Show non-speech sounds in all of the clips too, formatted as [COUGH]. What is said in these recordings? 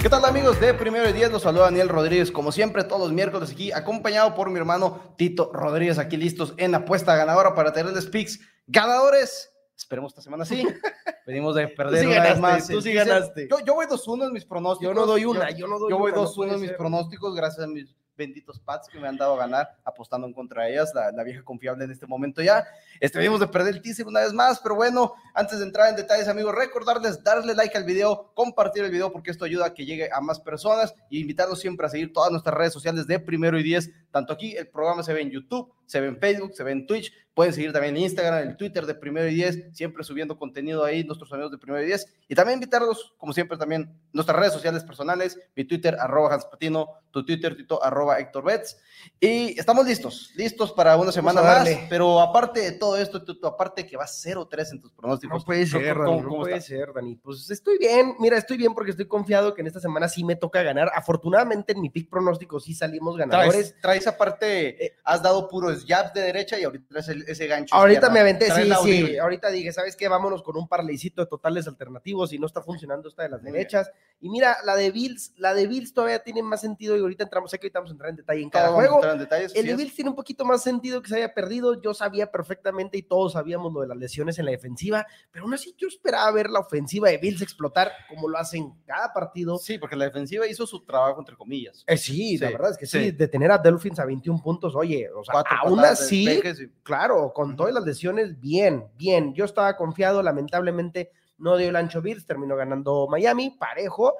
¿Qué tal amigos de Primero y Diez? Los saluda Daniel Rodríguez, como siempre, todos los miércoles aquí, acompañado por mi hermano Tito Rodríguez, aquí listos en apuesta ganadora para tenerles picks ganadores. Esperemos esta semana sí. [LAUGHS] Venimos de perder sí una ganaste, vez más. tú sí ganaste. Yo, yo voy 2-1 en mis pronósticos. Yo no doy una, yo no doy Yo voy una, no 2-1 puede en mis ser. pronósticos, gracias a mis benditos Pats que me han dado a ganar apostando en contra de ellas, la, vieja confiable en este momento ya. Venimos de perder el teaser una vez más, pero bueno, antes de entrar en detalles, amigos, recordarles darle like al video, compartir el video porque esto ayuda a que llegue a más personas y invitarlos siempre a seguir todas nuestras redes sociales de Primero y Diez, tanto aquí el programa se ve en YouTube, se ve en Facebook, se ve en Twitch, pueden seguir también en Instagram, el Twitter de Primero y Diez, siempre subiendo contenido ahí, nuestros amigos de Primero y Diez, y también invitarlos, como siempre, también nuestras redes sociales personales, mi Twitter, arroba Hans Patino, tu Twitter, Tito, arroba Héctor Betts, y estamos listos, listos para una semana más, pero aparte de todo esto, Tito, aparte que va 0-3 en tus pronósticos. No puede ser, ¿cómo- Dani, cómo- no cómo puede estás? ser, Dani. Pues estoy bien, mira, estoy bien porque estoy confiado que en esta semana sí me toca ganar. Afortunadamente en mi pick pronóstico sí salimos ganadores. Traes, traes aparte, has dado puros jabs de derecha y ahorita traes el- ese gancho. Ahorita izquierda. me aventé, sí, la sí. Ahorita dije, ¿sabes qué? Vámonos con un parleycito de totales alternativos y no está funcionando esta de las Muy derechas. Y mira, la de Bills, la de Bills todavía tiene más sentido y ahorita entramos, sé que ahorita vamos a entrar en detalle en cada juego. en El de es. Bills tiene un poquito más sentido que se haya perdido. Yo sabía perfectamente y todos sabíamos lo de las lesiones en la defensiva, pero aún así yo esperaba ver la ofensiva de Bills explotar como lo hacen cada partido. Sí, porque la defensiva hizo su trabajo, entre comillas. Eh, sí, la Sí, verdad es que sí, sí. de tener a Dolphins a 21 puntos, oye, o sea, Cuatro aún así, claro, con todas las lesiones, bien, bien. Yo estaba confiado, lamentablemente no dio el ancho Bills, terminó ganando Miami, parejo.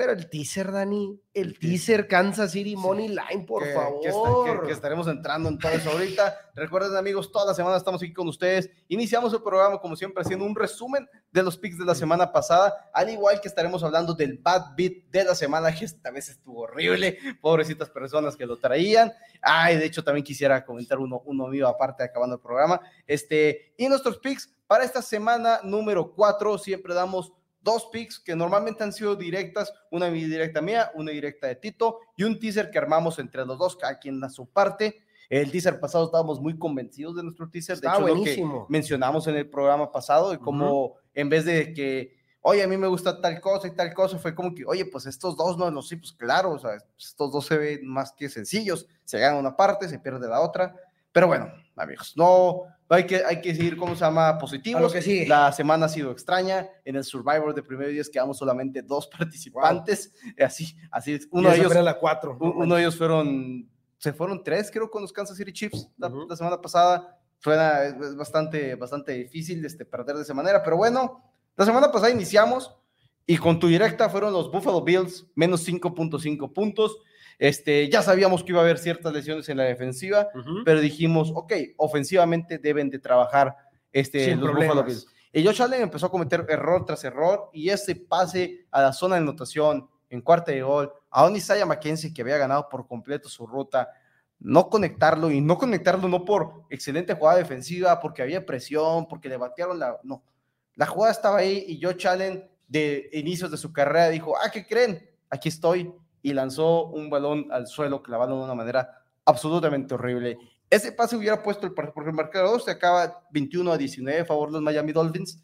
Pero el teaser, Dani, el teaser Kansas City Money Line, por que, favor. que está- que- que estaremos entrando en todo eso ahorita. [LAUGHS] Recuerden, amigos, toda la semana estamos aquí con ustedes. Iniciamos el programa, como siempre, haciendo un resumen de los picks de la semana pasada, al igual que estaremos hablando del bad beat de la semana, que esta vez estuvo horrible. Pobrecitas personas que lo traían. Ay, de hecho, también quisiera comentar uno, uno mío aparte, acabando el programa. Este, y nuestros picks para esta semana número 4, siempre damos dos picks que normalmente han sido directas, una directa mía, una directa de Tito y un teaser que armamos entre los dos, cada quien a su parte. El teaser pasado estábamos muy convencidos de nuestro teaser, de hecho lo que mencionamos en el programa pasado, y como en vez de que, oye, a mí me gusta tal cosa y tal cosa, fue como que, oye, pues estos dos no, no, sí, pues claro, o sea, estos dos se ven más que sencillos, se gana una parte, se pierde la otra, pero bueno, amigos, no, hay que, hay que seguir, ¿cómo se llama? Positivos. A lo que sigue. La semana ha sido extraña. En el Survivor de primer día quedamos solamente dos [LAUGHS] participantes. Así, así es. Uno de ellos, era la 4. u- uno de ellos fueron, se fueron tres, creo, con los Kansas City Chiefs la, Ujú. la semana pasada. Es- es bastante, bastante difícil este, perder de esa manera, pero bueno, la semana pasada iniciamos y con tu directa fueron los Buffalo Bills, menos 5.5 puntos. Este, ya sabíamos que iba a haber ciertas lesiones en la defensiva, pero dijimos, ok, ofensivamente deben de trabajar este, Sin los problemas. Buffalo Bills. Y Josh Allen empezó a cometer error tras error y ese pase a la zona de anotación en cuarta de gol a un Isaiah McKenzie que había ganado por completo su ruta, no conectarlo y no conectarlo no por excelente jugada defensiva, porque había presión, porque le batearon la... No, la jugada estaba ahí y Josh Allen de inicios de su carrera dijo, ah, ¿qué creen? Aquí estoy y lanzó un balón al suelo clavado de una manera absolutamente horrible. Ese pase hubiera puesto el porque el marcador se acaba 21 a 19 a favor de los Miami Dolphins.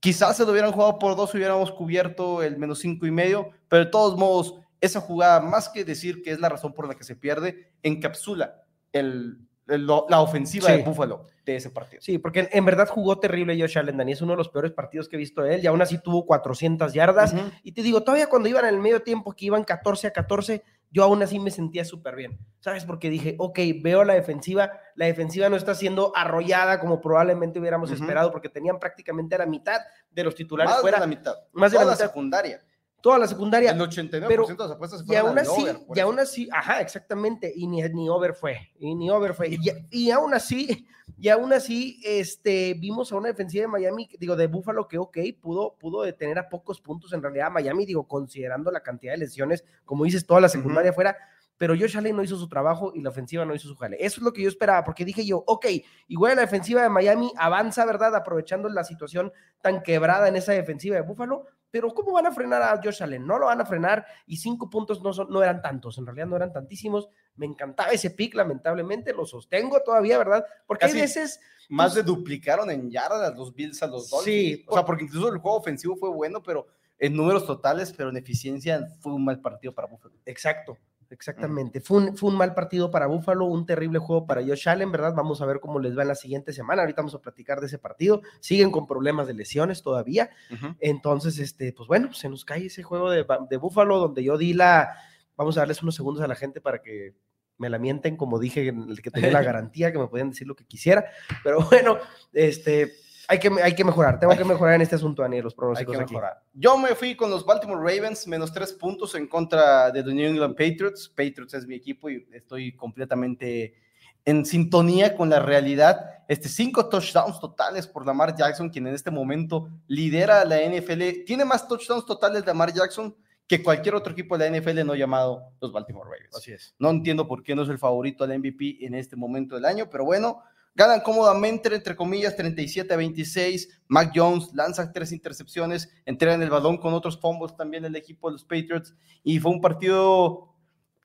Quizás se lo hubieran jugado por dos, hubiéramos cubierto el menos cinco y medio, pero de todos modos, esa jugada, más que decir que es la razón por la que se pierde, encapsula el, el- la ofensiva Sí. de Buffalo de ese partido. Sí, porque en, en verdad jugó terrible Josh Allen, Dani. Es uno de los peores partidos que he visto de él y aún así tuvo 400 yardas. Y te digo, todavía cuando iban en el medio tiempo, que iban 14 a 14, yo aún así me sentía súper bien. ¿Sabes? Porque dije, ok, veo la defensiva. La defensiva no está siendo arrollada como probablemente hubiéramos esperado, porque tenían prácticamente a la mitad de los titulares Más fuera. de la mitad. Más de Toda la mitad. secundaria. Toda la secundaria. El 89% pero- de las apuestas se Y fueron aún al así, over, y aún así, ajá, exactamente, y ni, ni over fue, y ni over fue. Y, y aún así, y aún así, este, vimos a una defensiva de Miami, digo, de Buffalo, que ok, pudo, pudo detener a pocos puntos en realidad a Miami, digo, considerando la cantidad de lesiones, como dices, toda la secundaria fuera, pero Josh Allen no hizo su trabajo y la ofensiva no hizo su jale. Eso es lo que yo esperaba, porque dije yo, ok, igual la defensiva de Miami avanza, ¿verdad? Aprovechando la situación tan quebrada en esa defensiva de Buffalo, pero ¿cómo van a frenar a Josh Allen? No lo van a frenar y cinco puntos no, son, no eran tantos, en realidad no eran tantísimos. Me encantaba ese pick, lamentablemente, lo sostengo todavía, ¿verdad? Porque Casi hay veces... Más pues, de duplicaron en yardas los Bills a los Dolphins. Sí, O sea, porque incluso el juego ofensivo fue bueno, pero en números totales, pero en eficiencia fue un mal partido para Buffalo. Exacto, exactamente. Fue un, fue un mal partido para Buffalo, un terrible juego para Josh Allen, ¿verdad? Vamos a ver cómo les va en la siguiente semana. Ahorita vamos a platicar de ese partido. Siguen con problemas de lesiones todavía. Entonces, este, pues bueno, se nos cae ese juego de, de Buffalo donde yo di la. Vamos a darles unos segundos a la gente para que me la mienten, como dije, en el que tenía la [LAUGHS] garantía, que me podían decir lo que quisiera. Pero bueno, este, hay que, hay que mejorar. Tengo que mejorar en este asunto, Daniel, los Hay pronósticos que aquí. mejorar. Yo me fui con los Baltimore Ravens, menos tres puntos en contra de los New England Patriots. Patriots es mi equipo y estoy completamente en sintonía con la realidad. Este, cinco touchdowns totales por Lamar Jackson, quien en este momento lidera la NFL. Tiene más touchdowns totales de Lamar Jackson que cualquier otro equipo de la NFL no llamado los Baltimore Ravens. Así es. No entiendo por qué no es el favorito al MVP en este momento del año, pero bueno, ganan cómodamente, entre comillas, 37 a 26. Mac Jones lanza tres intercepciones, entregan el balón con otros fumbles también el equipo de los Patriots. Y fue un partido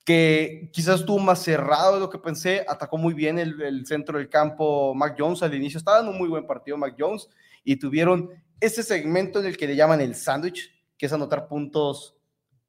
que quizás estuvo más cerrado de lo que pensé. Atacó muy bien el, el centro del campo Mac Jones al inicio. Estaba en un muy buen partido Mac Jones y tuvieron ese segmento en el que le llaman el sándwich, que es anotar puntos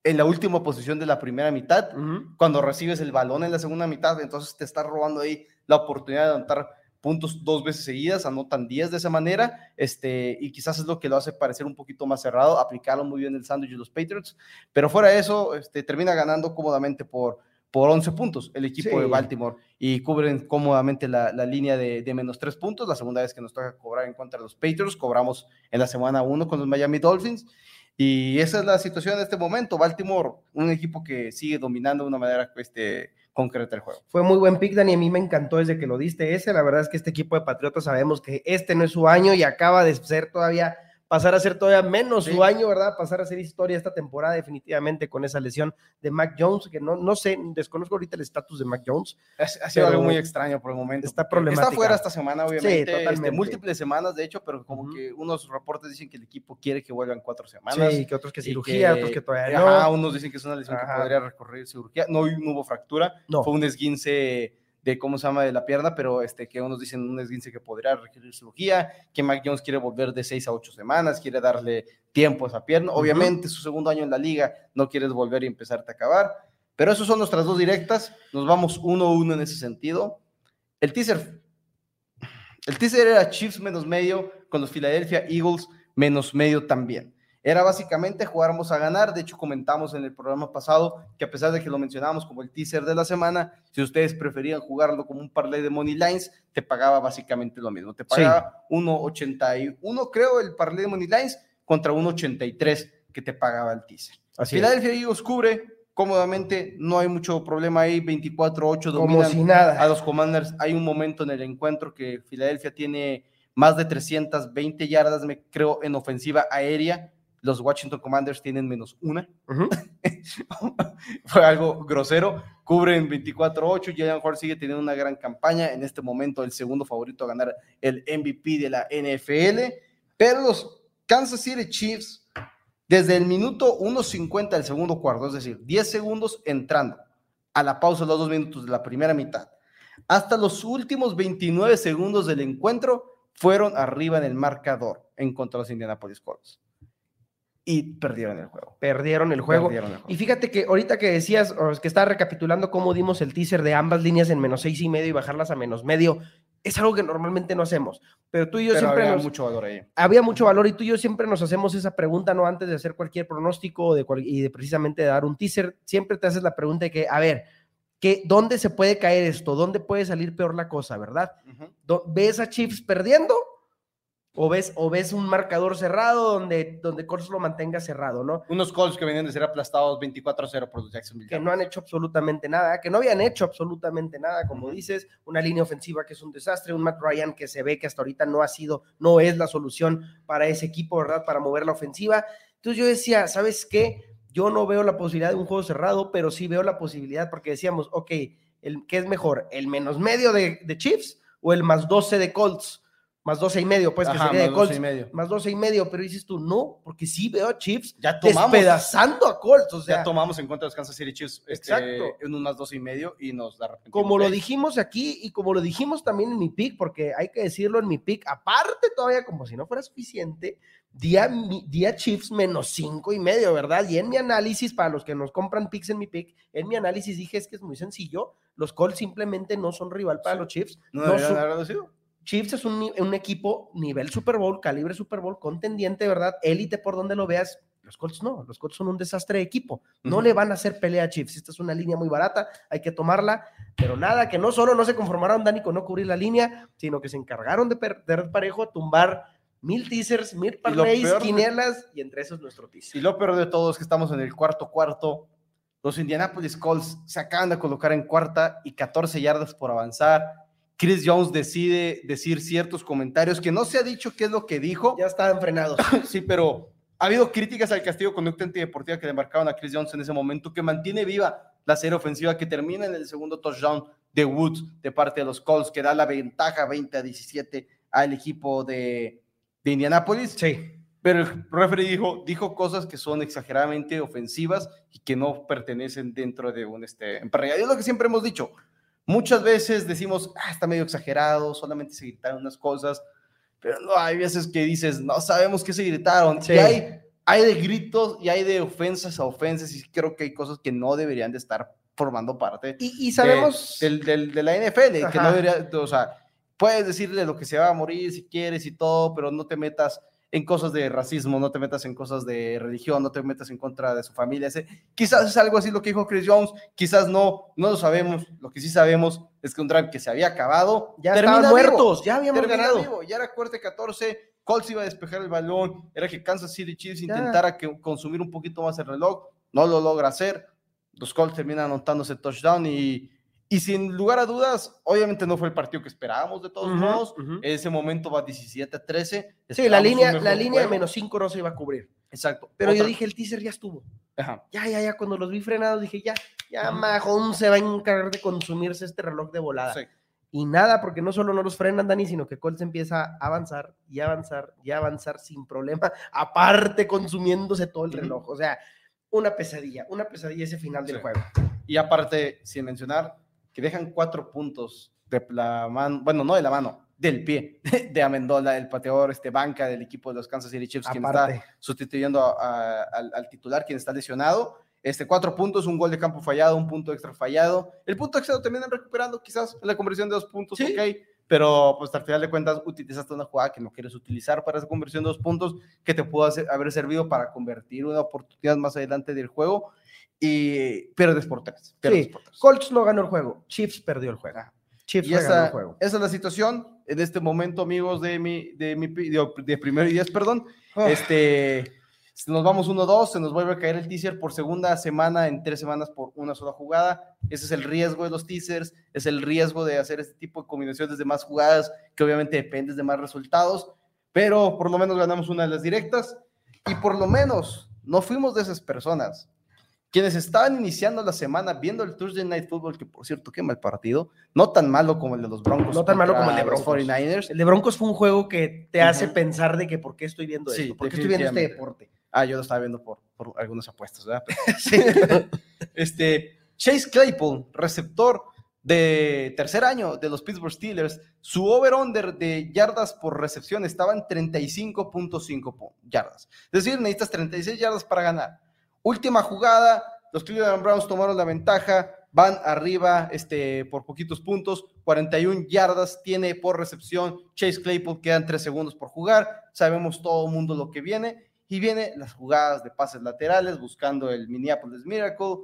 en la última posición de la primera mitad cuando recibes el balón en la segunda mitad, entonces te está robando ahí la oportunidad de anotar puntos dos veces seguidas, anotan 10 de esa manera, este, y quizás es lo que lo hace parecer un poquito más cerrado, aplicaron muy bien el sándwich de los Patriots, pero fuera de eso, este, termina ganando cómodamente por, por 11 puntos el equipo Sí. de Baltimore y cubren cómodamente la, la línea de, de menos 3 puntos, la segunda vez que nos toca cobrar en contra de los Patriots, cobramos en la semana 1 con los Miami Dolphins, y esa es la situación en este momento. Baltimore, un equipo que sigue dominando de una manera este, concreta el juego. Fue muy buen pick, Dani. A mí me encantó desde que lo diste ese. La verdad es que este equipo de Patriotas sabemos que este no es su año y acaba de ser todavía, pasar a ser todavía menos Sí. su año, ¿verdad? Pasar a ser historia esta temporada definitivamente con esa lesión de Mac Jones, que no, no sé, desconozco ahorita el estatus de Mac Jones. Ha, ha sido algo muy extraño por el momento. está porque problemática. Está fuera esta semana, obviamente. este, totalmente. múltiples semanas, de hecho, pero como que unos reportes dicen que el equipo quiere que vuelvan cuatro semanas. Sí, que otros que cirugía, que- otros que todavía ajá, no. unos dicen que es una lesión Ajá. que podría recorrer cirugía. No, no hubo fractura, No. fue un esguince de cómo se llama de la pierna, pero este que unos dicen un esguince que podría requerir cirugía, que Mac Jones quiere volver de seis a ocho semanas, quiere darle tiempo a esa pierna. Obviamente, su segundo año en la liga, no quieres volver y empezarte a acabar. Pero esas son nuestras dos directas. Nos vamos uno a uno en ese sentido. El teaser. El teaser era Chiefs menos medio con los Philadelphia Eagles menos medio también. Era básicamente jugáramos a ganar. De hecho, comentamos en el programa pasado que a pesar de que lo mencionábamos como el teaser de la semana, si ustedes preferían jugarlo como un parlay de Money Lines, te pagaba básicamente lo mismo. Te pagaba 1.81, creo, el parlay de Money Lines contra 1.83 que te pagaba el teaser. Así es. Philadelphia Eagles cubre cómodamente, no hay mucho problema ahí, 24-8 Como dominan si nada. a los Commanders. Hay un momento en el encuentro que Filadelfia tiene más de 320 yardas, me creo, en ofensiva aérea. Los Washington Commanders tienen menos una. [LAUGHS] Fue algo grosero. Cubren 24-8. Jalen Hurts sigue teniendo una gran campaña. En este momento, el segundo favorito a ganar el MVP de la NFL. Pero los Kansas City Chiefs, desde el minuto 1.50 del segundo cuarto, es decir, 10 segundos entrando a la pausa de los dos minutos de la primera mitad, hasta los últimos 29 segundos del encuentro, fueron arriba en el marcador en contra de los Indianapolis Colts. Y perdieron el juego. Perdieron el juego. Perdieron el juego. Y fíjate que ahorita que decías, o es que estaba recapitulando cómo dimos el teaser de ambas líneas en menos seis y medio y bajarlas a menos medio, es algo que normalmente no hacemos. Pero tú y yo Pero siempre había nos, mucho valor ahí. había mucho valor y tú y yo siempre nos hacemos esa pregunta, ¿no? Antes de hacer cualquier pronóstico de cual- y de precisamente dar un teaser, siempre te haces la pregunta de que, a ver, que, ¿dónde se puede caer esto? ¿Dónde puede salir peor la cosa, verdad? ¿Ves a Chiefs perdiendo? ¿O ves, o ves un marcador cerrado donde, donde Colts lo mantenga cerrado, ¿no? Unos Colts que venían de ser aplastados 24-0 por los Jacksonville. que no han hecho absolutamente nada, que no habían hecho absolutamente nada, como dices, una línea ofensiva que es un desastre, un Matt Ryan que se ve que hasta ahorita no ha sido, no es la solución para ese equipo, ¿verdad? Para mover la ofensiva. Entonces yo decía, ¿sabes qué? Yo no veo la posibilidad de un juego cerrado, pero sí veo la posibilidad porque decíamos, ok, el, ¿qué es mejor? ¿El menos medio de, de Chiefs o el más 12 de Colts? Más 12 y medio, pues, que sería de más 12 Colts. y medio. Más 12 y medio, pero dices tú, no, porque sí veo a Chiefs Ya tomamos, despedazando a Colts. O sea, ya tomamos en contra de los Kansas City Chiefs este, Exacto. en un más dos y medio y nos arrepentimos como lo dijimos aquí y como lo dijimos también en mi pick, porque hay que decirlo en mi pick, aparte todavía como si no fuera suficiente, día, día Chiefs menos cinco y medio, ¿verdad? Y en mi análisis, para los que nos compran picks en mi pick, en mi análisis dije es que es muy sencillo, los Colts simplemente no son rival para Sí. los Chiefs. ¿No no son-? Chiefs es un, equipo nivel Super Bowl, calibre Super Bowl, contendiente, ¿verdad? Élite por donde lo veas. Los Colts no, los Colts son un desastre de equipo. No le van a hacer pelea a Chiefs. Esta es una línea muy barata, hay que tomarla. Pero nada, que no solo no se conformaron Dani con no cubrir la línea, sino que se encargaron de perder parejo, tumbar mil teasers, mil parlays, quinielas, y entre esos nuestro teaser. Y lo peor de todo es que estamos en el cuarto cuarto. Los Indianapolis Colts se acaban de colocar en cuarta y 14 yardas por avanzar. Chris Jones decide decir ciertos comentarios que no se ha dicho qué es lo que dijo. Ya estaban frenados. [LAUGHS] Sí, pero ha habido críticas al castigo conducta antideportiva que le marcaron a Chris Jones en ese momento, que mantiene viva la serie ofensiva, que termina en el segundo touchdown de Woods de parte de los Colts, que da la ventaja 20 a 17 al equipo de, de Indianapolis. Sí. Pero el referee dijo, dijo cosas que son exageradamente ofensivas y que no pertenecen dentro de un este, emparrillado. Es lo que siempre hemos dicho. Muchas veces decimos, ah, está medio exagerado, solamente se gritaron unas cosas, pero no, hay veces que dices, no sabemos qué se gritaron. Sí. Y hay, hay de gritos y hay de ofensas a ofensas y creo que hay cosas que no deberían de estar formando parte Y, y de- sabemos. del, del- de la NFL, que Ajá. no debería, o sea, puedes decirle lo que se va a morir si quieres y todo, pero no te metas en cosas de racismo, no te metas en cosas de religión, no te metas en contra de su familia. Ese- quizás es algo así lo que dijo Chris Jones, quizás no, no lo sabemos. Lo que sí sabemos es que un drive que se había acabado, ya estaban vivo, muertos, ya habíamos ganado. vivo, ya era cuarta y 14, Colts iba a despejar el balón, era que Kansas City Chiefs Ya. intentara que, consumir un poquito más el reloj, no lo logra hacer, los Colts terminan anotándose touchdown y, y sin lugar a dudas, obviamente no fue el partido que esperábamos de todos Ujú, modos, ujú. en ese momento va 17 a 13. Sí, la línea, la línea de menos 5 no se iba a cubrir. Exacto. Pero yo Otra- dije, el teaser ya estuvo. Ajá. Ya, ya, ya, cuando los vi frenados dije, ya, ya. Mahón se va a encargar de consumirse este reloj de volada. Sí. Y nada, porque no solo no los frenan, Dani, sino que Colts empieza a avanzar y avanzar y avanzar sin problema, [LAUGHS] aparte consumiéndose todo el reloj. O sea, una pesadilla, una pesadilla ese final del Sí. juego. Y aparte, sin mencionar que dejan cuatro puntos de la mano, bueno, no de la mano, del pie [LAUGHS] de Amendola, el pateador, este banca del equipo de los Kansas City Chiefs, quien está Aparte, sustituyendo a- a- al, al titular, quien está lesionado. Este, cuatro puntos, un gol de campo fallado, un punto extra fallado. El punto extra terminan recuperando quizás en la conversión de dos puntos, Sí. ok, pero pues al final de cuentas utilizaste una jugada que no quieres utilizar para esa conversión de dos puntos, que te pudo hacer- haber servido para convertir una oportunidad más adelante del juego y pierdes por tres. pierdes Sí, por tres. Colts no ganó el juego, Chiefs perdió el juego. Ah. Chiefs Y ganó esa, el juego. esa es la situación en este momento, amigos de mi, de mi de, de primero y diez, perdón. Ah. Este, nos vamos 1-2, se nos vuelve a caer el teaser por segunda semana en tres semanas por una sola jugada. Ese es el riesgo de los teasers, es el riesgo de hacer este tipo de combinaciones de más jugadas, que obviamente dependes de más resultados, pero por lo menos ganamos una de las directas y por lo menos no fuimos de esas personas. Quienes estaban iniciando la semana viendo el Thursday Night Football, que por cierto, qué mal partido, no tan malo como el de los Broncos. No tan malo como el de los Broncos. 49ers. El de Broncos fue un juego que te hace pensar de que por qué estoy viendo Sí, esto, por qué estoy viendo este deporte. Ah, yo lo estaba viendo por, por algunas apuestas, ¿verdad? [LAUGHS] Sí. [LAUGHS] Este, Chase Claypool, receptor de tercer año de los Pittsburgh Steelers, su over-under de yardas por recepción estaba en 35.5 pu- yardas. Es decir, necesitas 36 yardas para ganar. Última jugada, los Cleveland Browns tomaron la ventaja, van arriba este, por poquitos puntos, 41 yardas tiene por recepción Chase Claypool, quedan 3 segundos por jugar, sabemos todo el mundo lo que viene, y viene las jugadas de pases laterales buscando el Minneapolis Miracle,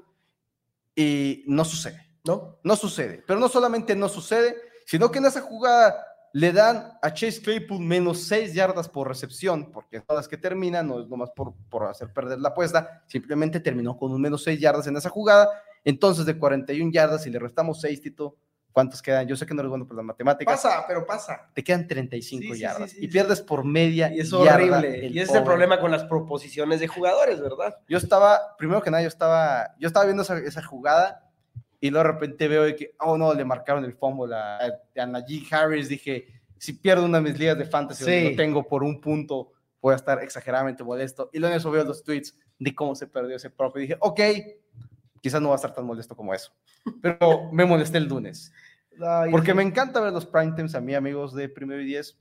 y no sucede. ¿No? No sucede. Pero no solamente no sucede, sino que en esa jugada le dan a Chase Claypool menos 6 yardas por recepción, porque todas las que terminan, no es nomás por, por hacer perder la apuesta, simplemente terminó con un menos 6 yardas en esa jugada. Entonces, de 41 yardas, si le restamos 6, Tito, ¿Cuántos quedan? Yo sé que no eres bueno por las matemáticas. Pasa, pero pasa. Te quedan 35 Sí, yardas sí, sí, y pierdes por media Y es horrible. Y ese es el problema con las proposiciones de jugadores, ¿verdad? Yo estaba, primero que nada, yo estaba, yo estaba viendo esa, esa jugada y luego de repente veo de que, oh no, le marcaron el fumble a, a Najee Harris. Dije, si pierdo una de mis ligas de fantasy Sí. lo tengo por un punto, voy a estar exageradamente molesto. Y luego en eso veo los tweets de cómo se perdió ese propio. Y dije, ok, quizás no va a estar tan molesto como eso. Pero me molesté el lunes. Porque me encanta ver los prime times a mí, amigos de Primero y Diez,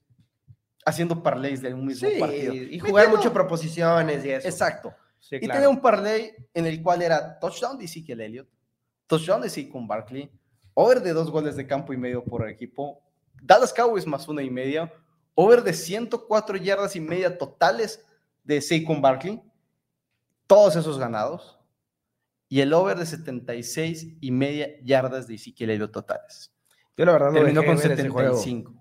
haciendo parlays de un mismo Sí, partido. y jugar mucho proposiciones y eso. Exacto. Sí, Y claro. tenía un parlay en el cual era touchdown de Ezekiel Elliott, touchdown de Saquon Barkley, over de dos goles de campo y medio por equipo, Dallas Cowboys más una y media, over de 104 yardas y media totales de Saquon Barkley, todos esos ganados, y el over de 76 y media yardas de Ezekiel Elliott totales. Yo la verdad no Terminó con de ver ese juego. 75.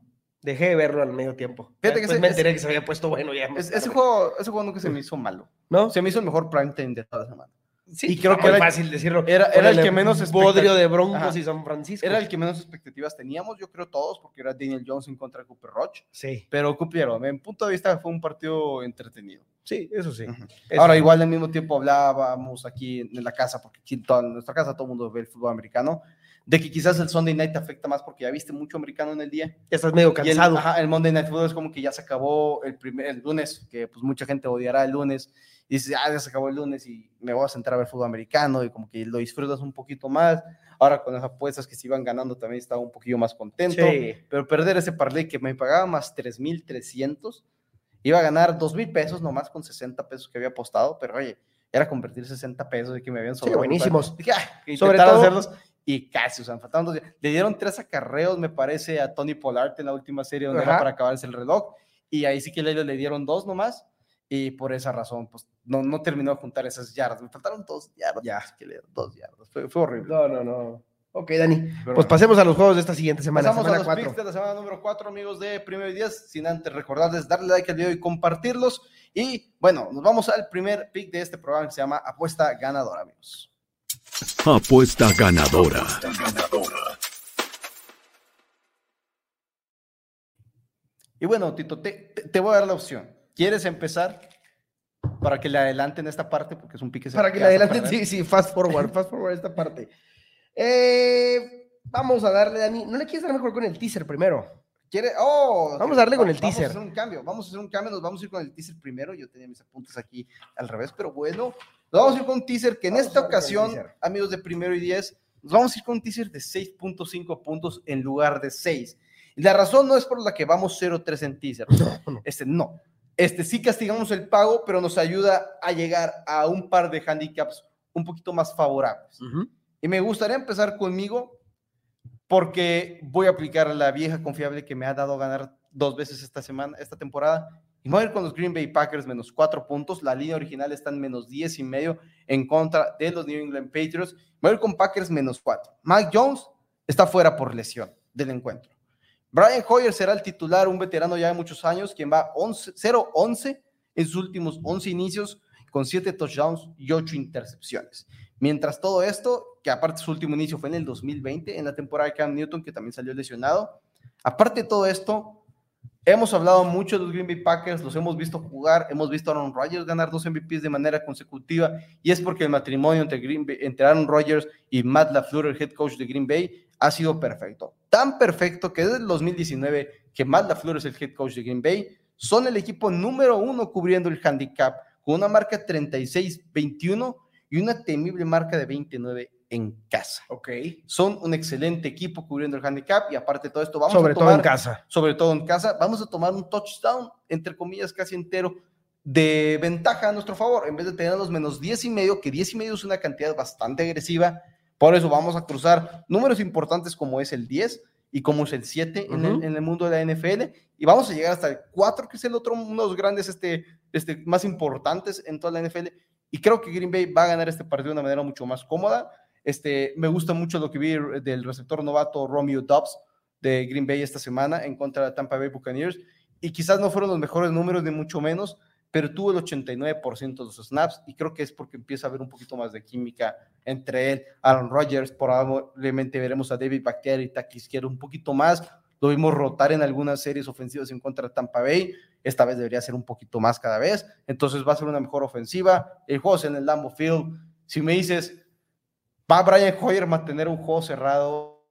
Dejé de verlo al medio tiempo. Fíjate que ese- me enteré que se había puesto bueno ya. más Es- ese, juego, ese juego nunca se me hizo malo. ¿No? Se me hizo el mejor prime time de toda la semana. Sí, y creo que era- fácil decirlo. era- era el que menos bodrio de Broncos Ajá. y San Francisco. Era el que menos expectativas teníamos, yo creo todos, porque era Daniel Jones en contra de Cooper Roach. Sí, Pero cumplieron. En punto de vista fue un partido entretenido. sí, eso sí. Eso Ahora, sí. igual al mismo tiempo hablábamos aquí en la casa, porque aquí en, toda- en nuestra casa todo el mundo ve el fútbol americano, de que quizás el Sunday Night te afecta más porque ya viste mucho americano en el día. Ya estás medio Y el, cansado. ajá, el Monday Night Football es como que ya se acabó el, primer, el lunes, que pues mucha gente odiará el lunes. Y dices, ah, ya se acabó el lunes y me voy a sentar a ver fútbol americano y como que lo disfrutas un poquito más. Ahora con las apuestas que se iban ganando también estaba un poquillo más contento. Sí. Pero perder ese parlay que me pagaba más 3,300, iba a ganar 2,000 pesos nomás con 60 pesos que había apostado. Pero oye, era convertir 60 pesos de que me habían sobrado. buenísimos. Dije, ah, Sobre todo- hacerlos y casi, o sea, días. Le dieron tres acarreos, me parece, a Tony Pollard en la última serie donde Ajá. era para acabarse el reloj. Y ahí sí que le, le dieron dos nomás. Y por esa razón, pues no, no terminó de juntar esas yardas. Me faltaron dos yardas. Ya. así que le dieron dos yardas. Fue, fue horrible. No, no, no. Ok, Dani. Pero Pues bueno. pasemos a los juegos de esta siguiente semana. Pasamos a semana los 4. picks de la semana número 4, amigos de Primero y 10. Sin antes recordarles darle like al video y compartirlos. Y bueno, nos vamos al primer pick de este programa que se llama Apuesta Ganadora, amigos. Apuesta ganadora. Y bueno, Tito, te- te voy a dar la opción. ¿Quieres empezar para que le adelanten esta parte? Porque es un pick que se Para que le adelanten, sí, sí, fast forward, fast forward esta parte. Eh, vamos a darle, Dani. ¿No le quieres dar mejor con el teaser primero? ¿Quiere? Oh, Vamos a darle con el Vamos teaser. a hacer un cambio. Vamos a hacer un cambio. Nos vamos a ir con el teaser primero. Yo tenía mis apuntes aquí al revés, pero bueno. Nos vamos a ir con un teaser que en Vamos esta ocasión, amigos de primero y 10, nos vamos a ir con un teaser de 6.5 puntos en lugar de 6. Y la razón no es por la que vamos 0-3 en teaser. no. Este no. Este sí castigamos el pago, pero nos ayuda a llegar a un par de handicaps un poquito más favorables. Y me gustaría empezar conmigo porque voy a aplicar la vieja confiable que me ha dado ganar dos veces esta semana, esta temporada. Y me voy a ir con los Green Bay Packers menos cuatro puntos. La línea original está en menos diez y medio en contra de los New England Patriots. Me voy a ir con Packers menos cuatro. Mike Jones está fuera por lesión del encuentro. Brian Hoyer será el titular, un veterano ya de muchos años, quien va 11 0-11 en sus últimos 11 inicios con 7 touchdowns y 8 intercepciones. Mientras todo esto, que aparte su último inicio fue en el 2020, en la temporada de Cam Newton, que también salió lesionado. Aparte de todo esto, hemos hablado mucho de los Green Bay Packers, los hemos visto jugar, hemos visto a Aaron Rodgers ganar dos MVPs de manera consecutiva, y es porque el matrimonio entre, Green Bay- entre Aaron Rodgers y Matt LaFleur, el head coach de Green Bay, ha sido perfecto. Tan perfecto que desde el 2019, que Matt LaFleur es el head coach de Green Bay, son el equipo número uno cubriendo el handicap con una marca 36-21 y una temible marca de 29 en casa. Ok. Son un excelente equipo cubriendo el handicap y aparte de todo esto, vamos Sobre a todo tomar, en casa. sobre todo en casa, vamos a tomar un touchdown, entre comillas, casi entero de ventaja a nuestro favor, en vez de tener los menos 10 y medio, que 10 y medio es una cantidad bastante agresiva, por eso vamos a cruzar números importantes como es el 10 y como es el 7 en, el, en el mundo de la NFL, y vamos a llegar hasta el 4, que es el otro, uno de los grandes, este, este, más importantes en toda la NFL, y creo que Green Bay va a ganar este partido de una manera mucho más cómoda. Este, me gusta mucho lo que vi del receptor novato Romeo Dobbs de Green Bay esta semana en contra de Tampa Bay Buccaneers. Y quizás no fueron los mejores números, ni mucho menos, pero tuvo el 89% de sus snaps y creo que es porque empieza a haber un poquito más de química entre él, Aaron Rodgers, probablemente veremos a David Bakhtiari y Taki izquierdo un poquito más, lo vimos rotar en algunas series ofensivas en contra de Tampa Bay, esta vez debería ser un poquito más cada vez, entonces va a ser una mejor ofensiva, el juego es en el Lambo Field, si me dices, ¿va Brian Hoyer a mantener un juego cerrado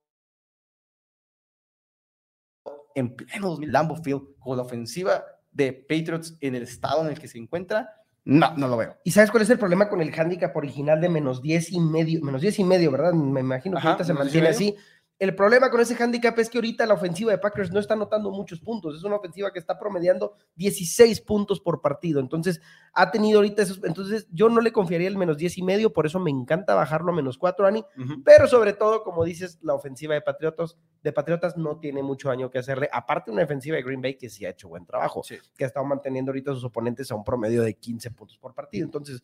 en pleno 2000 Lambo Field con la ofensiva de Patriots en el estado en el que se encuentra? No, no lo veo. ¿Y sabes cuál es el problema con el handicap original de menos 10 y medio? Menos 10 y medio, ¿verdad? Me imagino que Ajá, ahorita se menos 10 y mantiene así. El problema con ese handicap es que ahorita la ofensiva de Packers no está anotando muchos puntos. Es una ofensiva que está promediando 16 puntos por partido. Entonces, ha tenido ahorita esos. Entonces, yo no le confiaría el menos 10 y medio. Por eso me encanta bajarlo a menos 4, Ani. Pero sobre todo, como dices, la ofensiva de Patriotas, de Patriotas no tiene mucho daño que hacerle. Aparte, una defensiva de Green Bay que sí ha hecho buen trabajo, Sí. que ha estado manteniendo ahorita a sus oponentes a un promedio de 15 puntos por partido. Entonces,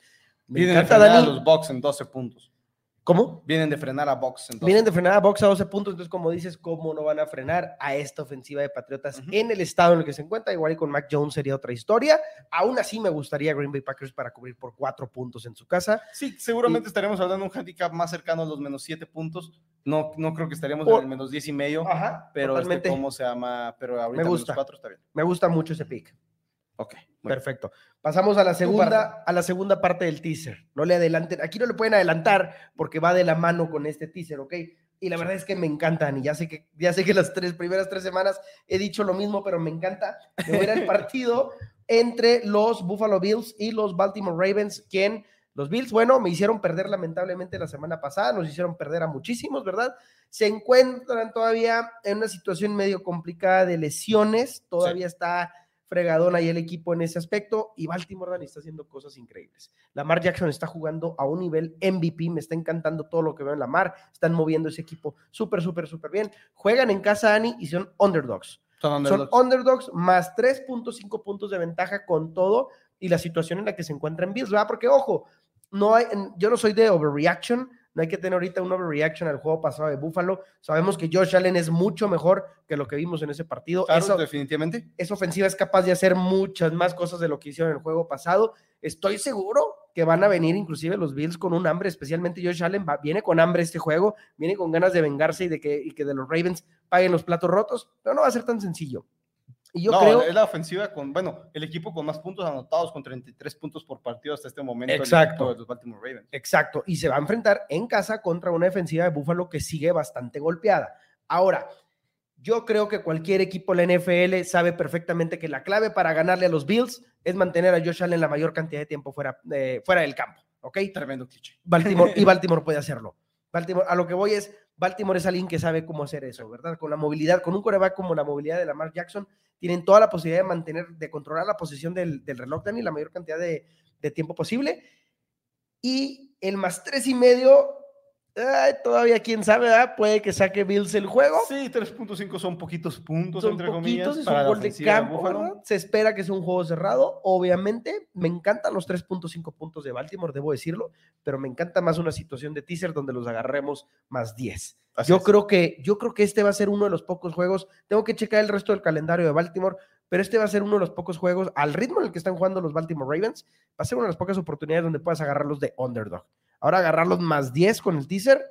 me Vienen de encanta, Dani. los Bucks en 12 puntos. ¿Cómo? Vienen de frenar a Bucks en 12 Vienen de frenar a Box a 12 puntos, entonces como dices, ¿cómo no van a frenar a esta ofensiva de Patriotas en el estado en el que se encuentra? Igual y con Mac Jones sería otra historia. Aún así me gustaría Green Bay Packers para cubrir por cuatro puntos en su casa. Sí, seguramente estaremos hablando de un handicap más cercano a los menos 7 puntos. No, no creo que estaríamos O- en el menos 10 y medio, Ajá, pero este. ¿cómo se llama? Pero ahorita Me menos gusta. 4 está bien. Me gusta mucho ese pick. Ok. Perfecto. Pasamos a la segunda, a la segunda parte del teaser. No le adelanten, aquí no le pueden adelantar porque va de la mano con este teaser, ¿ok? Y la verdad es que me encantan y ya sé que ya sé que las tres primeras tres semanas he dicho lo mismo, pero me encanta. Ir al [LAUGHS] partido entre los Buffalo Bills y los Baltimore Ravens, quien los Bills, bueno, me hicieron perder lamentablemente la semana pasada, nos hicieron perder a muchísimos, ¿verdad? Se encuentran todavía en una situación medio complicada de lesiones, todavía está fregadón ahí el equipo en ese aspecto y Baltimore Dani está haciendo cosas increíbles. Lamar Jackson está jugando a un nivel MVP, me está encantando todo lo que veo en Lamar, están moviendo ese equipo súper, súper, súper bien. Juegan en casa, Dani, y son underdogs. Son Son underdogs. underdogs más 3.5 puntos de ventaja con todo y la situación en la que se encuentra en Bills, ¿verdad? Porque, ojo, no hay, yo no soy de overreaction, no hay que tener ahorita un overreaction al juego pasado de Buffalo. Sabemos que Josh Allen es mucho mejor que lo que vimos en ese partido. Claro, Eso- definitivamente. esa ofensiva es capaz de hacer muchas más cosas de lo que hicieron en el juego pasado. Estoy seguro que van a venir inclusive los Bills con un hambre, especialmente Josh Allen va- viene con hambre este juego, viene con ganas de vengarse y de que, y que de los Ravens paguen los platos rotos, pero no va a ser tan sencillo. Y yo no, creo... es la ofensiva con, bueno, el equipo con más puntos anotados, con 33 puntos por partido hasta este momento. Exacto. de los Baltimore Ravens. Exacto, y se va a enfrentar en casa contra una defensiva de Búfalo que sigue bastante golpeada. Ahora, yo creo que cualquier equipo de la NFL sabe perfectamente que la clave para ganarle a los Bills es mantener a Josh Allen la mayor cantidad de tiempo fuera, eh, fuera del campo, ¿ok? Tremendo cliché. Baltimore, y [LAUGHS] Baltimore puede hacerlo. Baltimore, a lo que voy es, Baltimore es alguien que sabe cómo hacer eso, ¿verdad? Con la movilidad, con un coreback como la movilidad de Lamar Jackson, tienen toda la posibilidad de mantener, de controlar la posición del, del reloj, Dani, la mayor cantidad de, de tiempo posible. Y el más tres y medio, ay, todavía quién sabe, ¿verdad? Puede que saque Bills el juego. Sí, 3.5 son poquitos puntos, Son entre poquitos, comillas, es para un gol de campo. Se espera que sea un juego cerrado, obviamente. Me encantan los 3.5 puntos de Baltimore, debo decirlo, pero me encanta más una situación de teaser donde los agarremos más 10. Así Yo es. creo que yo creo que este va a ser uno de los pocos juegos. Tengo que checar el resto del calendario de Baltimore, pero este va a ser uno de los pocos juegos al ritmo en el que están jugando los Baltimore Ravens. Va a ser una de las pocas oportunidades donde puedas agarrarlos de underdog. Ahora agarrarlos más 10 con el teaser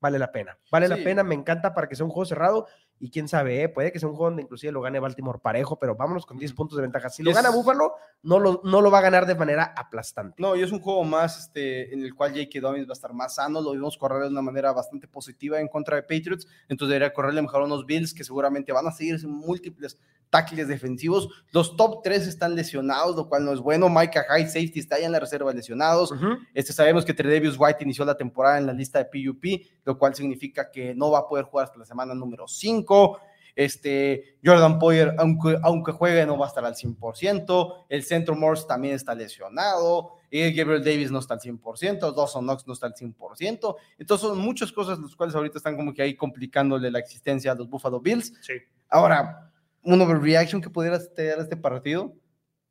vale la pena. Vale la pena, me encanta para que sea un juego cerrado y quién sabe, ¿eh? puede que sea un juego donde inclusive lo gane Baltimore parejo, pero vámonos con 10 puntos de ventaja. Si lo Es- gana Buffalo, no lo, no lo va a ganar de manera aplastante. No, y es un juego más este, en el cual J.K. Dobbins va a estar más sano. Lo vimos correr de una manera bastante positiva en contra de Patriots. Entonces debería correrle mejor a unos Bills que seguramente van a seguir múltiples tackles defensivos. Los top 3 están lesionados, lo cual no es bueno. Micah Hyde, safety, está ya en la reserva de lesionados. Este, sabemos que Tredavious White inició la temporada en la lista de PUP, lo cual significa que no va a poder jugar hasta la semana número 5. Este, Jordan Poyer, aunque, aunque juegue, no va a estar al 100%. El centro Morse también está lesionado. Y Gabriel Davis no está al 100%. Dawson Knox no está al 100%. Entonces, son muchas cosas las cuales ahorita están como que ahí complicándole la existencia a los Buffalo Bills. Ahora, un overreaction que pudiera tener este partido,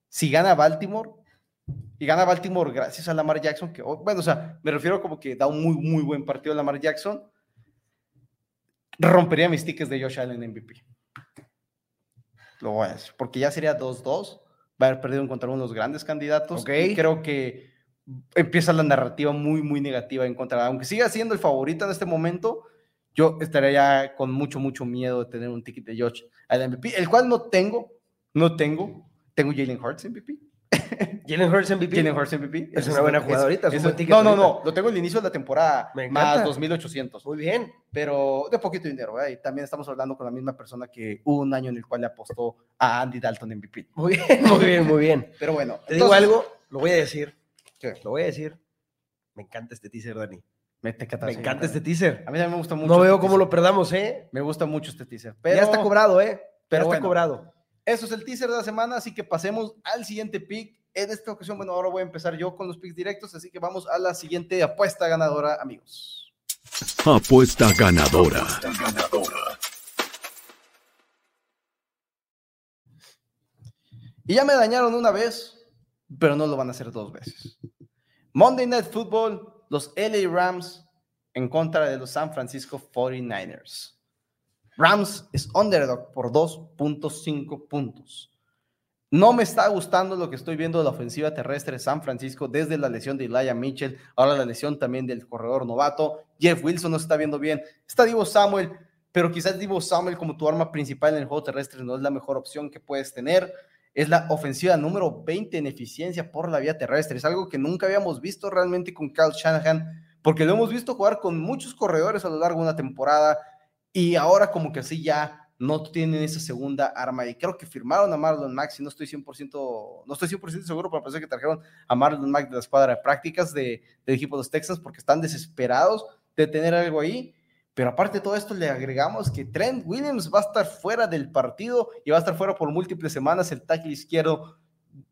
si gana Baltimore, y gana Baltimore gracias a Lamar Jackson, que, bueno, o sea, me refiero como que da un muy, muy buen partido a Lamar Jackson, rompería mis tickets de Josh Allen MVP. Lo voy a decir, porque ya sería 2-2, va a haber perdido contra uno de los grandes candidatos. Ok. Y creo que empieza la narrativa muy, muy negativa en contra. Aunque siga siendo el favorito en este momento, yo estaría ya con mucho, mucho miedo de tener un ticket de Josh al MVP, el cual no tengo, no tengo. Tengo Jalen Hurts MVP. [LAUGHS] Jalen Hurts MVP. Jalen Hurts MVP. Es Eso una buena jugadorita, es un buen no, no, ahorita. no. Lo tengo al inicio de la temporada. Me Más encanta. 2.800 Muy bien. pero de poquito dinero, ¿verdad? Y también estamos hablando con la misma persona que hubo un año en el cual le apostó a Andy Dalton MVP. Muy bien, muy bien, muy bien. [LAUGHS] Pero bueno, Te digo entonces- algo, lo voy a decir. ¿Qué? Lo voy a decir. Me encanta este teaser, Dani. Me, te Me encanta este teaser. A mí también me gusta mucho. No veo este cómo teaser. lo perdamos, ¿eh? Me gusta mucho este teaser. Pero ya está cobrado, ¿eh? pero ya está bueno. cobrado. Eso es el teaser de la semana, así que pasemos al siguiente pick. En esta ocasión, bueno, ahora voy a empezar yo con los picks directos, así que vamos a la siguiente apuesta ganadora, amigos. Apuesta ganadora. Y ya me dañaron una vez, pero no lo van a hacer dos veces. Monday Night Football, los LA Rams en contra de los San Francisco 49ers. Rams es underdog por 2.5 puntos. No me está gustando lo que estoy viendo de la ofensiva terrestre de San Francisco desde la lesión de Elijah Mitchell, ahora la lesión también del corredor novato. Jeff Wilson no está viendo bien. Está Divo Samuel, pero quizás Divo Samuel como tu arma principal en el juego terrestre no es la mejor opción que puedes tener. Es la ofensiva número 20 en eficiencia por la vía terrestre. Es algo que nunca habíamos visto realmente con Kyle Shanahan, porque lo hemos visto jugar con muchos corredores a lo largo de una temporada y ahora como que así ya no tienen esa segunda arma y creo que firmaron a Marlon Mack, si no estoy 100%, no estoy 100% seguro, pero pensé que trajeron a Marlon Mack de la escuadra de prácticas de, del equipo de los Texans porque están desesperados de tener algo ahí, pero aparte de todo esto le agregamos que Trent Williams va a estar fuera del partido y va a estar fuera por múltiples semanas el tackle izquierdo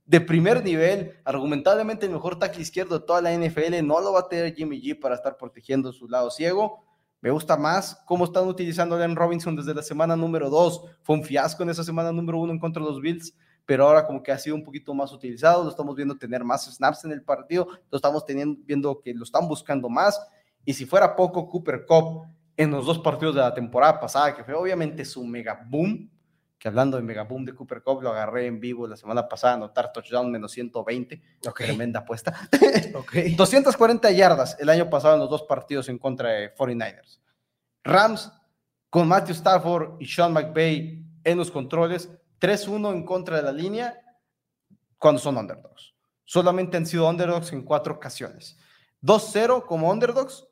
de primer nivel, argumentablemente el mejor tackle izquierdo de toda la NFL, no lo va a tener Jimmy G para estar protegiendo su lado ciego. Me gusta más cómo están utilizando a Allen Robinson desde la semana número 2. Fue un fiasco en esa semana número 1 en contra de los Bills, pero ahora como que ha sido un poquito más utilizado. Lo estamos viendo tener más snaps en el partido. Lo estamos teniendo, viendo que lo están buscando más. Y si fuera poco, Cooper Cup en los dos partidos de la temporada pasada, que fue obviamente su mega boom, que hablando de mega boom de Cooper Cup, lo agarré en vivo la semana pasada, anotar touchdown menos 120. Ok. Tremenda apuesta. Ok. [LAUGHS] 240 yardas el año pasado en los dos partidos en contra de 49ers. Rams con Matthew Stafford y Sean McVay en los controles, 3-1 en contra de la línea cuando son underdogs. Solamente han sido underdogs en cuatro ocasiones. 2-0 como underdogs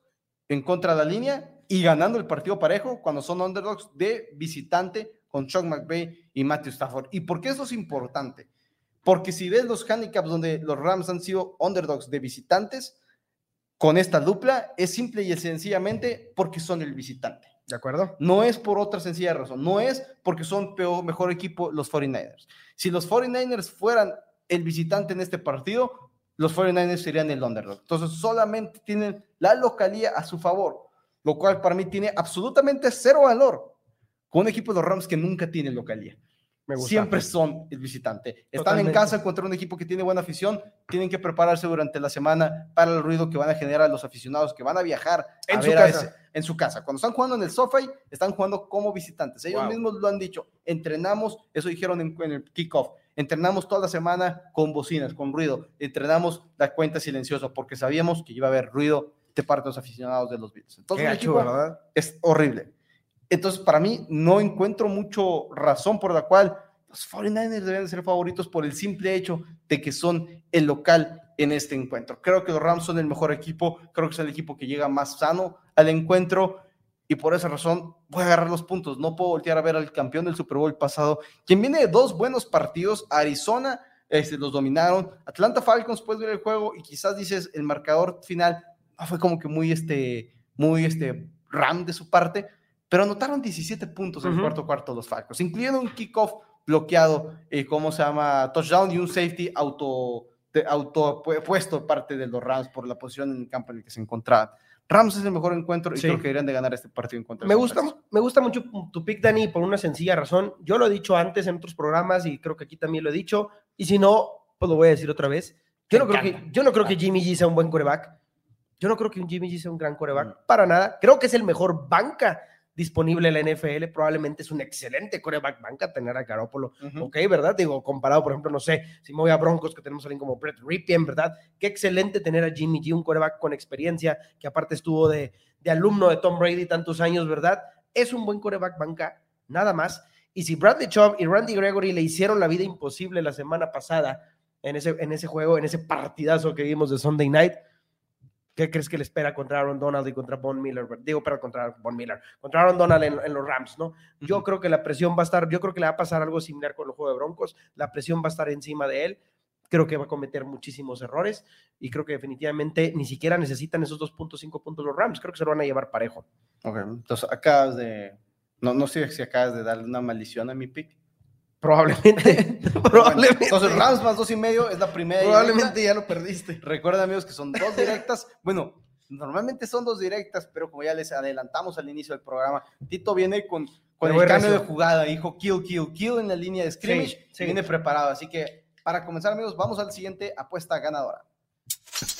en contra de la línea y ganando el partido parejo cuando son underdogs de visitante con Sean McVay y Matthew Stafford. ¿Y por qué eso es importante? Porque si ves los handicaps donde los Rams han sido underdogs de visitantes, con esta dupla es simple y sencillamente porque son el visitante. ¿De acuerdo? No es por otra sencilla razón. No es porque son peor, mejor equipo los 49ers. Si los 49ers fueran el visitante en este partido, los 49ers serían el underdog. Entonces solamente tienen la localía a su favor, lo cual para mí tiene absolutamente cero valor con un equipo de los Rams que nunca tiene localía. Me gusta. Siempre son el visitante. Están Totalmente. en casa contra un equipo que tiene buena afición, tienen que prepararse durante la semana para el ruido que van a generar los aficionados que van a viajar En a su ver a casa. ese- en su casa. Cuando están jugando en el SoFi, están jugando como visitantes. Ellos Wow. mismos lo han dicho. Entrenamos, eso dijeron en, en el kickoff. Entrenamos toda la semana con bocinas, con ruido. Entrenamos la cuenta silenciosa porque sabíamos que iba a haber ruido de parte de los aficionados de los Bills. Entonces, gacho, es horrible. Entonces, para mí, no encuentro mucho razón por la cual los 49ers deben ser favoritos por el simple hecho de que son el local en este encuentro. Creo que los Rams son el mejor equipo, creo que es el equipo que llega más sano al encuentro y por esa razón voy a agarrar los puntos. No puedo voltear a ver al campeón del Super Bowl pasado, quien viene de dos buenos partidos. Arizona este, los dominaron, Atlanta Falcons puedes ver el juego y quizás dices el marcador final fue como que muy este, muy este ram de su parte, pero anotaron 17 puntos en el Ujú. cuarto cuarto los Falcons, incluyendo un kickoff bloqueado, eh, ¿cómo se llama? Touchdown y un safety auto, de, auto pu- puesto parte de los Rams por la posición en el campo en el que se encontraban. Rams es el mejor encuentro y Sí. creo que deberían de ganar este partido en contra de Me gusta, me gusta mucho tu pick, Dani, por una sencilla razón. Yo lo he dicho antes en otros programas y creo que aquí también lo he dicho. Y si no, pues lo voy a decir otra vez. Yo Me no, creo que, yo no creo que Jimmy G sea un buen coreback. Yo no creo que un Jimmy G sea un gran coreback. Mm. Para nada. Creo que es el mejor banca disponible en la NFL, probablemente es un excelente coreback banca tener a Garoppolo, Ujú. ¿ok? ¿Verdad? Digo, comparado, por ejemplo, no sé, si me voy a Broncos, que tenemos a alguien como Brett Ripien, ¿verdad? Qué excelente tener a Jimmy G, un coreback con experiencia, que aparte estuvo de, de alumno de Tom Brady tantos años, ¿verdad? Es un buen coreback banca, nada más. Y si Bradley Chubb y Randy Gregory le hicieron la vida imposible la semana pasada en ese, en ese juego, en ese partidazo que vimos de Sunday Night, ¿qué crees que le espera contra Aaron Donald y contra Von Miller? Digo, pero contra Von Miller, contra Aaron Donald en, en los Rams, ¿no? Yo creo que la presión va a estar, yo creo que le va a pasar algo similar con el juego de Broncos, la presión va a estar encima de él, creo que va a cometer muchísimos errores y creo que definitivamente ni siquiera necesitan esos 2.5 puntos los Rams, creo que se lo van a llevar parejo. Ok, entonces acabas de. No, no sé si acabas de darle una maldición a mi pick. Probablemente, Bueno, [LAUGHS] probablemente, entonces, Rams más dos y medio es la primera. probablemente directa. ya lo perdiste. Recuerda, amigos, que son dos directas. Bueno, normalmente son dos directas, pero como ya les adelantamos al inicio del programa, Tito viene con, el cambio de jugada. Dijo kill, kill, kill en la línea de scrimmage. Sí, sí. Viene preparado. Así que, para comenzar, amigos, vamos al siguiente apuesta ganadora.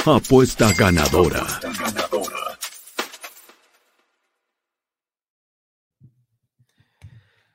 Apuesta ganadora.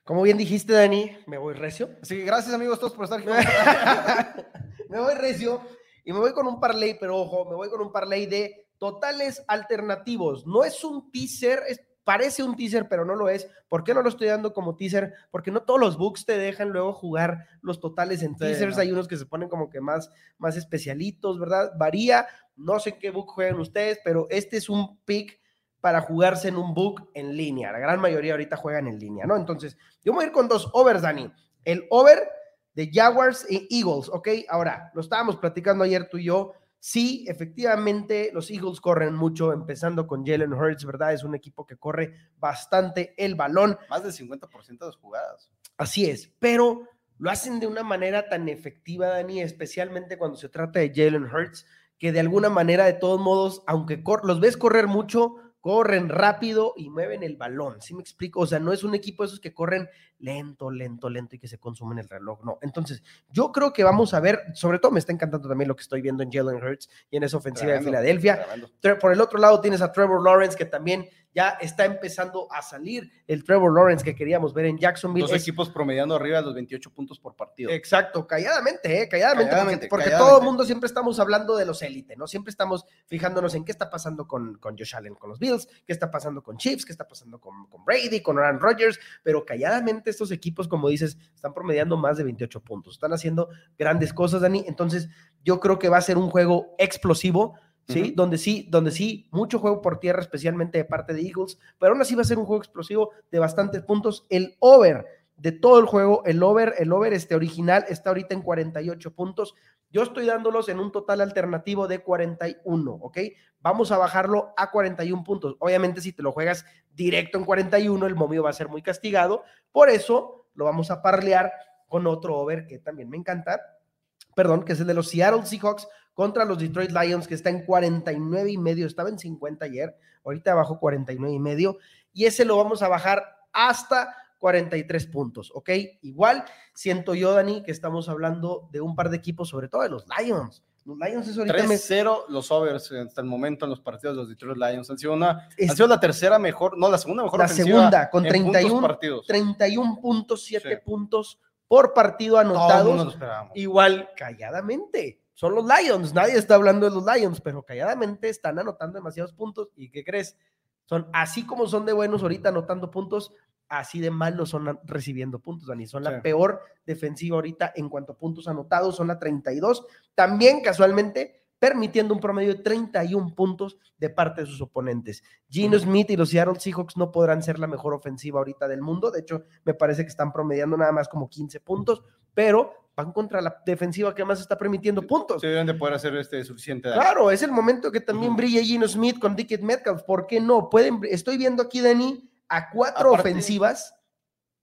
Como bien dijiste, Dani, me voy recio. Así que gracias, amigos, todos por estar aquí. [LAUGHS] me voy recio y me voy con un parlay, pero ojo, me voy con un parlay de totales alternativos. No es un teaser, es, parece un teaser, pero no lo es. ¿Por qué no lo estoy dando como teaser? Porque no todos los books te dejan luego jugar los totales en Sí, teasers. no. Hay unos que se ponen como que más, más especialitos, ¿verdad? Varía. No sé en qué book juegan ustedes, pero este es un pick para jugarse en un book en línea. La gran mayoría ahorita juegan en línea, ¿no? Entonces, yo voy a ir con dos overs, Dani. El over de Jaguars e Eagles, ¿ok? Ahora, lo estábamos platicando ayer tú y yo. Sí, efectivamente, los Eagles corren mucho, empezando con Jalen Hurts, ¿verdad? Es un equipo que corre bastante el balón. Más del 50% de las jugadas. Así es, pero lo hacen de una manera tan efectiva, Dani, especialmente cuando se trata de Jalen Hurts, que de alguna manera, de todos modos, aunque los ves correr mucho, corren rápido y mueven el balón. ¿Sí me explico? O sea, no es un equipo de esos que corren lento, lento, lento y que se consumen el reloj. No. Entonces, yo creo que vamos a ver, sobre todo me está encantando también lo que estoy viendo en Jalen Hurts y en esa ofensiva de Filadelfia. Por el otro lado tienes a Trevor Lawrence, que también ya está empezando a salir el Trevor Lawrence que queríamos ver en Jacksonville. Dos equipos promediando arriba de los 28 puntos por partido. Exacto, calladamente, ¿eh? calladamente, Calladamente, porque, todo el mundo siempre estamos hablando de los élites, ¿no? Siempre estamos fijándonos en qué está pasando con, con Josh Allen, con los Bills, qué está pasando con Chiefs, qué está pasando con, con Brady, con Aaron Rodgers, pero calladamente estos equipos, como dices, están promediando más de 28 puntos, están haciendo grandes cosas, Dani, entonces yo creo que va a ser un juego explosivo, ¿sí? Donde sí, donde sí, mucho juego por tierra, especialmente de parte de Eagles, pero aún así va a ser un juego explosivo de bastantes puntos. El over de todo el juego, el over, el over este original está ahorita en 48 puntos. Yo estoy dándolos en un total alternativo de 41, ¿ok? Vamos a bajarlo a 41 puntos. Obviamente, si te lo juegas directo en 41, el momio va a ser muy castigado. Por eso lo vamos a parlear con otro over que también me encanta. Perdón, que es el de los Seattle Seahawks contra los Detroit Lions, que está en 49 y medio. Estaba en 50 ayer, ahorita bajó 49 y medio. Y ese lo vamos a bajar hasta 43 puntos, ¿ok? Igual siento yo, Dani, que estamos hablando de un par de equipos, sobre todo de los Lions. Los Lions es ahorita me- 3-0 los overs hasta el momento en los partidos de los Detroit Lions. Han sido, una, Es- han sido la tercera mejor, no, la segunda mejor La segunda, con en puntos 31 partidos. 31 puntos, 7 Sí. puntos por partido anotados. Igual, calladamente. Son los Lions. Nadie está hablando de los Lions, pero calladamente están anotando demasiados puntos. ¿Y qué crees? Son así como son de buenos ahorita anotando puntos, así de malos son a- recibiendo puntos, Dani. Son la Sí. peor defensiva ahorita en cuanto a puntos anotados, son la 32. También casualmente permitiendo un promedio de 31 puntos de parte de sus oponentes. Gino. Smith y los Seattle Seahawks no podrán ser la mejor ofensiva ahorita del mundo. De hecho, me parece que están promediando nada más como 15 puntos, pero van contra la defensiva que más está permitiendo puntos. Sí, deben de poder hacer este suficiente daño. Claro, es el momento que también brille Gino Smith con Dickett Metcalf. ¿Por qué no? Pueden, estoy viendo aquí, Dani, a cuatro Aparte- ofensivas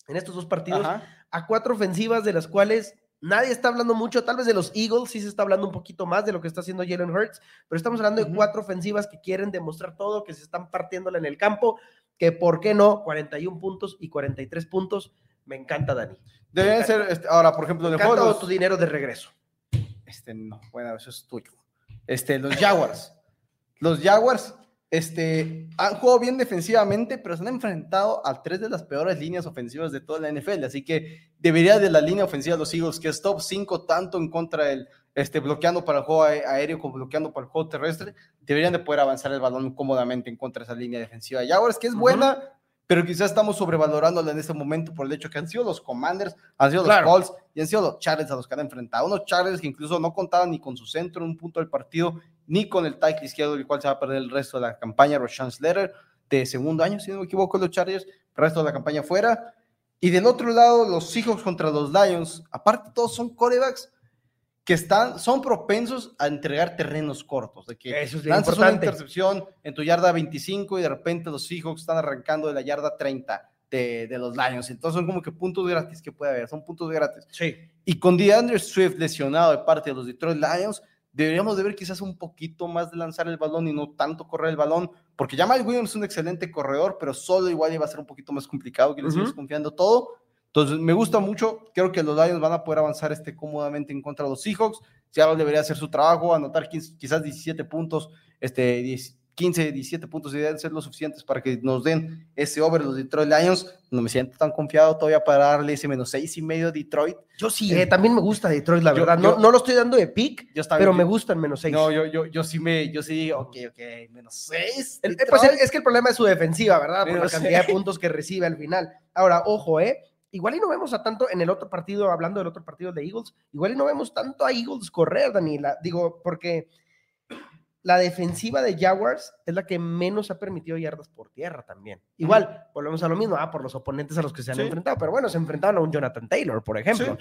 en estos dos partidos, Ajá. a cuatro ofensivas de las cuales nadie está hablando mucho, tal vez de los Eagles sí se está hablando un poquito más de lo que está haciendo Jalen Hurts, pero estamos hablando de cuatro ofensivas que quieren demostrar todo, que se están partiéndola en el campo, que por qué no, 41 puntos y 43 puntos. Me encanta, Dani. Deben ser, este, ahora, por ejemplo, Me de los- tu dinero de regreso. Este, no, bueno, eso es tuyo. Este, los Jaguars. Los Jaguars este, han jugado bien defensivamente, pero se han enfrentado a tres de las peores líneas ofensivas de toda la NFL. Así que debería de la línea ofensiva de los Eagles, que es top 5 tanto en contra del, este, bloqueando para el juego aéreo como bloqueando para el juego terrestre, deberían de poder avanzar el balón cómodamente en contra de esa línea defensiva. Y ahora es que es buena, pero quizás estamos sobrevalorándola en este momento por el hecho que han sido los Commanders, han sido los Colts y han sido los Chargers a los que han enfrentado. Unos Chargers que incluso no contaban ni con su centro en un punto del partido, ni con el tackle izquierdo, el cual se va a perder el resto de la campaña, Roshan Slater, de segundo año, si no me equivoco, los Chargers, el resto de la campaña fuera. Y del otro lado, los Seahawks contra los Lions, aparte todos son corebacks que están, son propensos a entregar terrenos cortos, de que Eso es lanzas una intercepción en tu yarda 25 y de repente los Seahawks están arrancando de la yarda 30 de, de, los Lions. Entonces son como que puntos gratis que puede haber, son puntos gratis. Sí. Y con DeAndre Swift lesionado de parte de los Detroit Lions, deberíamos de ver quizás un poquito más de lanzar el balón y no tanto correr el balón, porque Jamal Williams es un excelente corredor, pero solo igual iba a ser un poquito más complicado que le uh confiando todo. Entonces, me gusta mucho. Creo que los Lions van a poder avanzar este cómodamente en contra de los Seahawks. Seattle debería hacer su trabajo, anotar quizás 17 puntos, este, 15, 17 puntos deberían ser lo suficientes para que nos den ese over los Detroit Lions. No me siento tan confiado todavía para darle ese menos 6 y medio Detroit. Yo sí, eh, también me gusta Detroit, la verdad. Yo, no, no, lo estoy dando de pick, pero me gusta el menos 6. No, yo, yo, yo sí me, yo sí, ok, ok, menos 6. Pues es que el problema es su defensiva, ¿verdad? Por la cantidad de puntos que recibe al final. Ahora, ojo, ¿eh? igual y no vemos a tanto en el otro partido, hablando del otro partido de Eagles, igual y no vemos tanto a Eagles correr, Daniela. Digo, porque la defensiva de Jaguars es la que menos ha permitido yardas por tierra también. Igual, volvemos a lo mismo, ah, por los oponentes a los que se han enfrentado, pero bueno, se enfrentaron a un Jonathan Taylor, por ejemplo,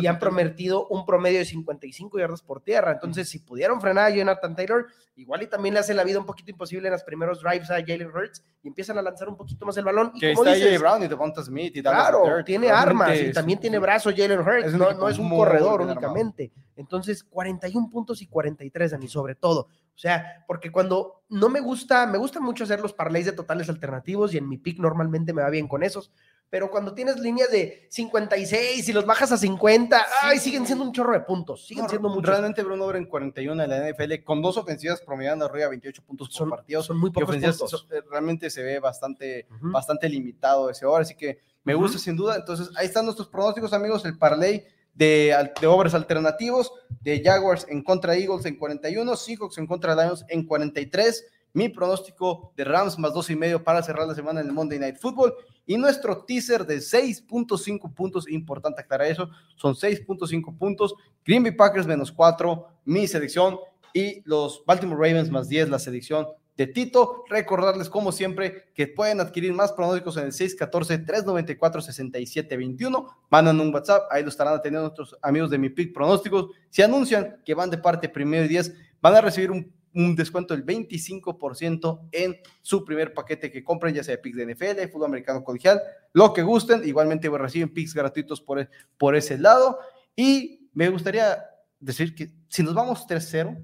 y han prometido un promedio de 55 yardas por tierra. Entonces, si pudieron frenar a Jonathan Taylor, igual y también le hace la vida un poquito imposible en los primeros drives a Jalen Hurts y empiezan a lanzar un poquito más el balón. Y que está dices, Brown y Devonta Smith y Claro, tiene armas y también tiene brazo Jalen Hurts, no, no, es un corredor únicamente. Entonces, 41 puntos y 43, Dani, sobre todo. O sea, porque cuando no me gusta, me gusta mucho hacer los parlays de totales alternativos y en mi pick normalmente me va bien con esos, pero cuando tienes líneas de 56 y los bajas a 50, ay, siguen siendo un chorro de puntos, siguen siendo muchos. Realmente Bruno Over en 41 en la NFL con dos ofensivas promediando arriba 28 puntos por partido. Son muy pocos puntos. Eh, realmente se ve bastante, bastante limitado ese over, así que me gusta sin duda. Entonces, ahí están nuestros pronósticos, amigos, el parlay de, de overs alternativos, de Jaguars en contra Eagles en 41, Seahawks en contra Lions en 43, mi pronóstico de Rams más dos y medio para cerrar la semana en el Monday Night Football. Y nuestro teaser de 6.5 puntos, importante aclarar eso, son 6.5 puntos, Green Bay Packers menos 4, mi selección. Y los Baltimore Ravens más 10, la selección de Tito. Recordarles, como siempre, que pueden adquirir más pronósticos en el 614-394-6721. Mandan un WhatsApp, ahí lo estarán atendiendo nuestros amigos de Mi Pick Pronósticos. Si anuncian que van de parte primero y 10, van a recibir un, descuento del 25% en su primer paquete que compren, ya sea de picks de NFL, fútbol americano colegial, lo que gusten. Igualmente reciben picks gratuitos por, por ese lado. Y me gustaría decir que si nos vamos 3-0,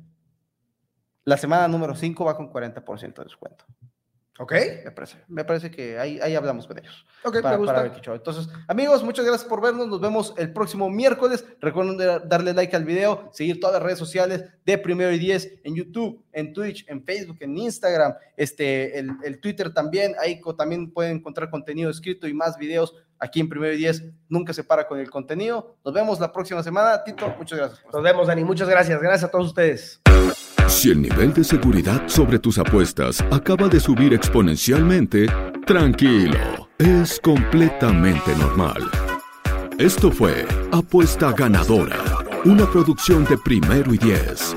la semana número 5 va con 40% de descuento. Ok. Me parece, me parece que ahí, ahí hablamos con ellos. Ok, para, me gusta. Entonces, amigos, muchas gracias por vernos. Nos vemos el próximo miércoles. Recuerden darle like al video, seguir todas las redes sociales de Primero y Diez en YouTube, en Twitch, en Facebook, en Instagram, este, el, el Twitter también. Ahí también pueden encontrar contenido escrito y más videos aquí en Primero y Diez. Nunca se para con el contenido. Nos vemos la próxima semana. Tito, muchas gracias. Nos vemos, Dani. Muchas gracias. Gracias a todos ustedes. Si el nivel de seguridad sobre tus apuestas acaba de subir exponencialmente, tranquilo, es completamente normal. Esto fue Apuesta Ganadora, una producción de primero y diez.